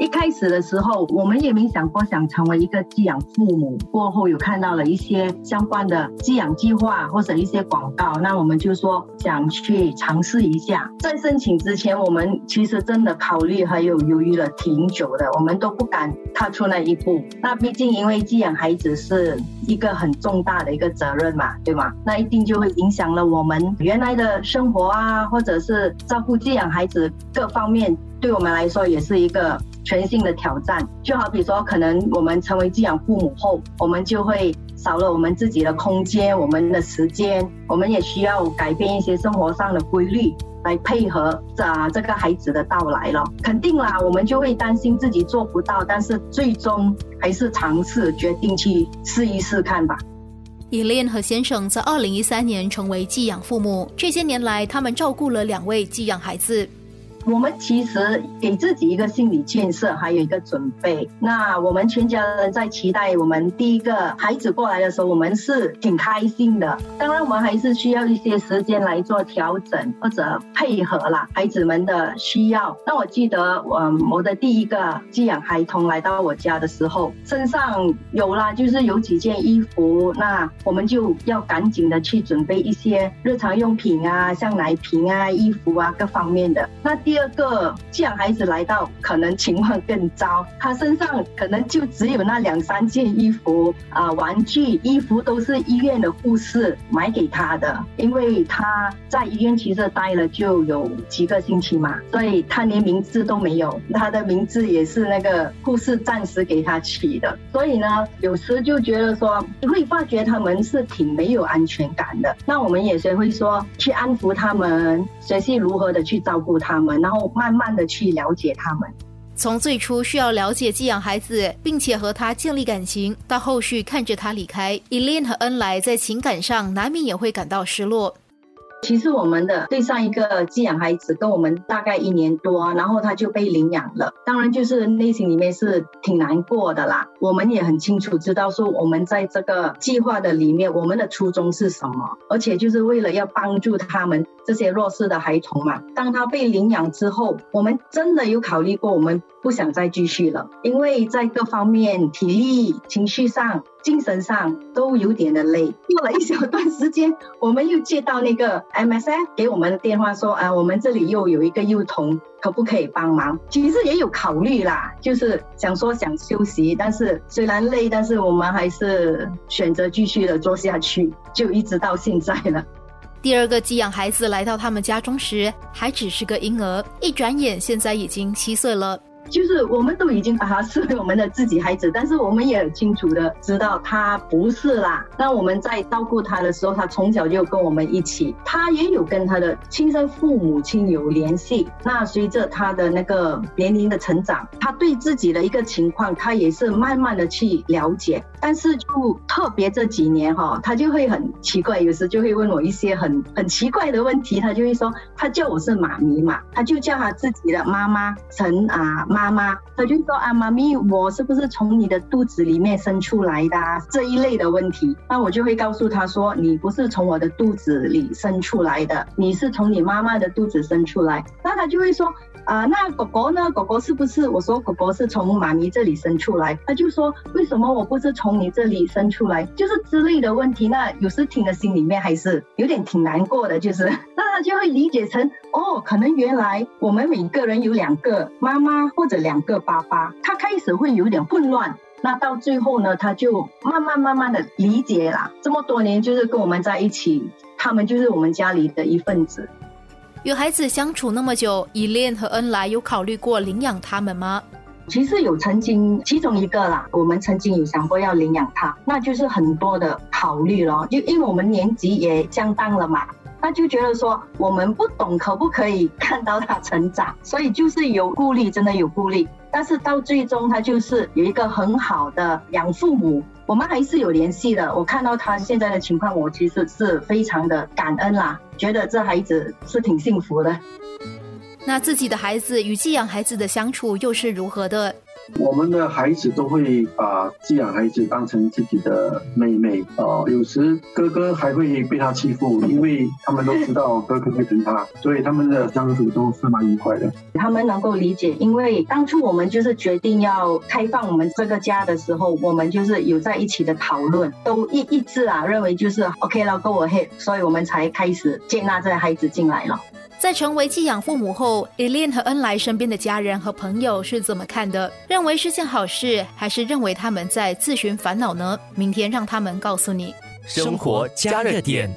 一开始的时候，我们也没想过想成为一个寄养父母。过后有看到了一些相关的寄养计划或者一些广告，那我们就说想去尝试一下。在申请之前，我们其实真的考虑还有犹豫了挺久的，我们都不敢踏出那一步。那毕竟因为寄养孩子是一个很重大的一个责任嘛，对吗？那一定就会影响了我们原来的生活啊，或者是照顾寄养孩子各方面，对我们来说也是一个。全新的挑战，就好比说，可能我们成为寄养父母后，我们就会少了我们自己的空间、我们的时间，我们也需要改变一些生活上的规律来配合这这个孩子的到来了。肯定啦，我们就会担心自己做不到，但是最终还是尝试，决定去试一试看吧。伊莲和先生在二零一三年成为寄养父母，这些年来，他们照顾了两位寄养孩子。我们其实给自己一个心理建设，还有一个准备。那我们全家人在期待我们第一个孩子过来的时候，我们是挺开心的。当然，我们还是需要一些时间来做调整或者配合啦孩子们的需要。那我记得，我我的第一个寄养孩童来到我家的时候，身上有啦，就是有几件衣服，那我们就要赶紧的去准备一些日常用品啊，像奶瓶啊、衣服啊各方面的。那第第二个寄养孩子来到，可能情况更糟。他身上可能就只有那两三件衣服啊，玩具、衣服都是医院的护士买给他的。因为他在医院其实待了就有几个星期嘛，所以他连名字都没有。他的名字也是那个护士暂时给他起的。所以呢，有时就觉得说，你会发觉他们是挺没有安全感的。那我们也学会说去安抚他们，学习如何的去照顾他们。然后慢慢的去了解他们，从最初需要了解寄养孩子，并且和他建立感情，到后续看着他离开，伊莲和恩来在情感上难免也会感到失落。其实我们的对上一个寄养孩子跟我们大概一年多，然后他就被领养了。当然就是内心里面是挺难过的啦。我们也很清楚知道说，我们在这个计划的里面，我们的初衷是什么，而且就是为了要帮助他们这些弱势的孩童嘛。当他被领养之后，我们真的有考虑过，我们不想再继续了，因为在各方面体力、情绪上。精神上都有点的累。过了一小段时间，我们又接到那个 MSF 给我们的电话说，啊，我们这里又有一个幼童，可不可以帮忙？其实也有考虑啦，就是想说想休息，但是虽然累，但是我们还是选择继续的做下去，就一直到现在了。第二个寄养孩子来到他们家中时，还只是个婴儿，一转眼现在已经七岁了。就是我们都已经把他视为我们的自己孩子，但是我们也很清楚的知道他不是啦。那我们在照顾他的时候，他从小就跟我们一起，他也有跟他的亲生父母亲有联系。那随着他的那个年龄的成长，他对自己的一个情况，他也是慢慢的去了解。但是就特别这几年哈，他就会很奇怪，有时就会问我一些很很奇怪的问题。他就会说，他叫我是妈咪嘛，他就叫他自己的妈妈陈啊妈。妈，他就说啊，妈咪，我是不是从你的肚子里面生出来的这一类的问题？那我就会告诉他说，你不是从我的肚子里生出来的，你是从你妈妈的肚子生出来。那他就会说啊，那狗狗呢？狗狗是不是？我说狗狗是从妈咪这里生出来。他就说，为什么我不是从你这里生出来？就是之类的问题。那有时听的心里面还是有点挺难过的，就是 那他就会理解成哦，可能原来我们每个人有两个妈妈或。者两个爸爸，他开始会有点混乱，那到最后呢，他就慢慢慢慢的理解了。这么多年就是跟我们在一起，他们就是我们家里的一份子。与孩子相处那么久，依恋和恩来有考虑过领养他们吗？其实有曾经其中一个啦，我们曾经有想过要领养他，那就是很多的考虑咯，就因为我们年纪也相当了嘛。他就觉得说我们不懂可不可以看到他成长，所以就是有顾虑，真的有顾虑。但是到最终他就是有一个很好的养父母，我们还是有联系的。我看到他现在的情况，我其实是非常的感恩啦，觉得这孩子是挺幸福的。那自己的孩子与寄养孩子的相处又是如何的？我们的孩子都会把寄养孩子当成自己的妹妹啊，有时哥哥还会被他欺负，因为他们都知道哥哥会疼他，所以他们的相处都是蛮愉快的。他们能够理解，因为当初我们就是决定要开放我们这个家的时候，我们就是有在一起的讨论，都一一致啊，认为就是 OK 了，Go ahead，所以我们才开始接纳这个孩子进来了。在成为寄养父母后，Eileen 和恩来身边的家人和朋友是怎么看的？认为是件好事，还是认为他们在自寻烦恼呢？明天让他们告诉你。生活加热点。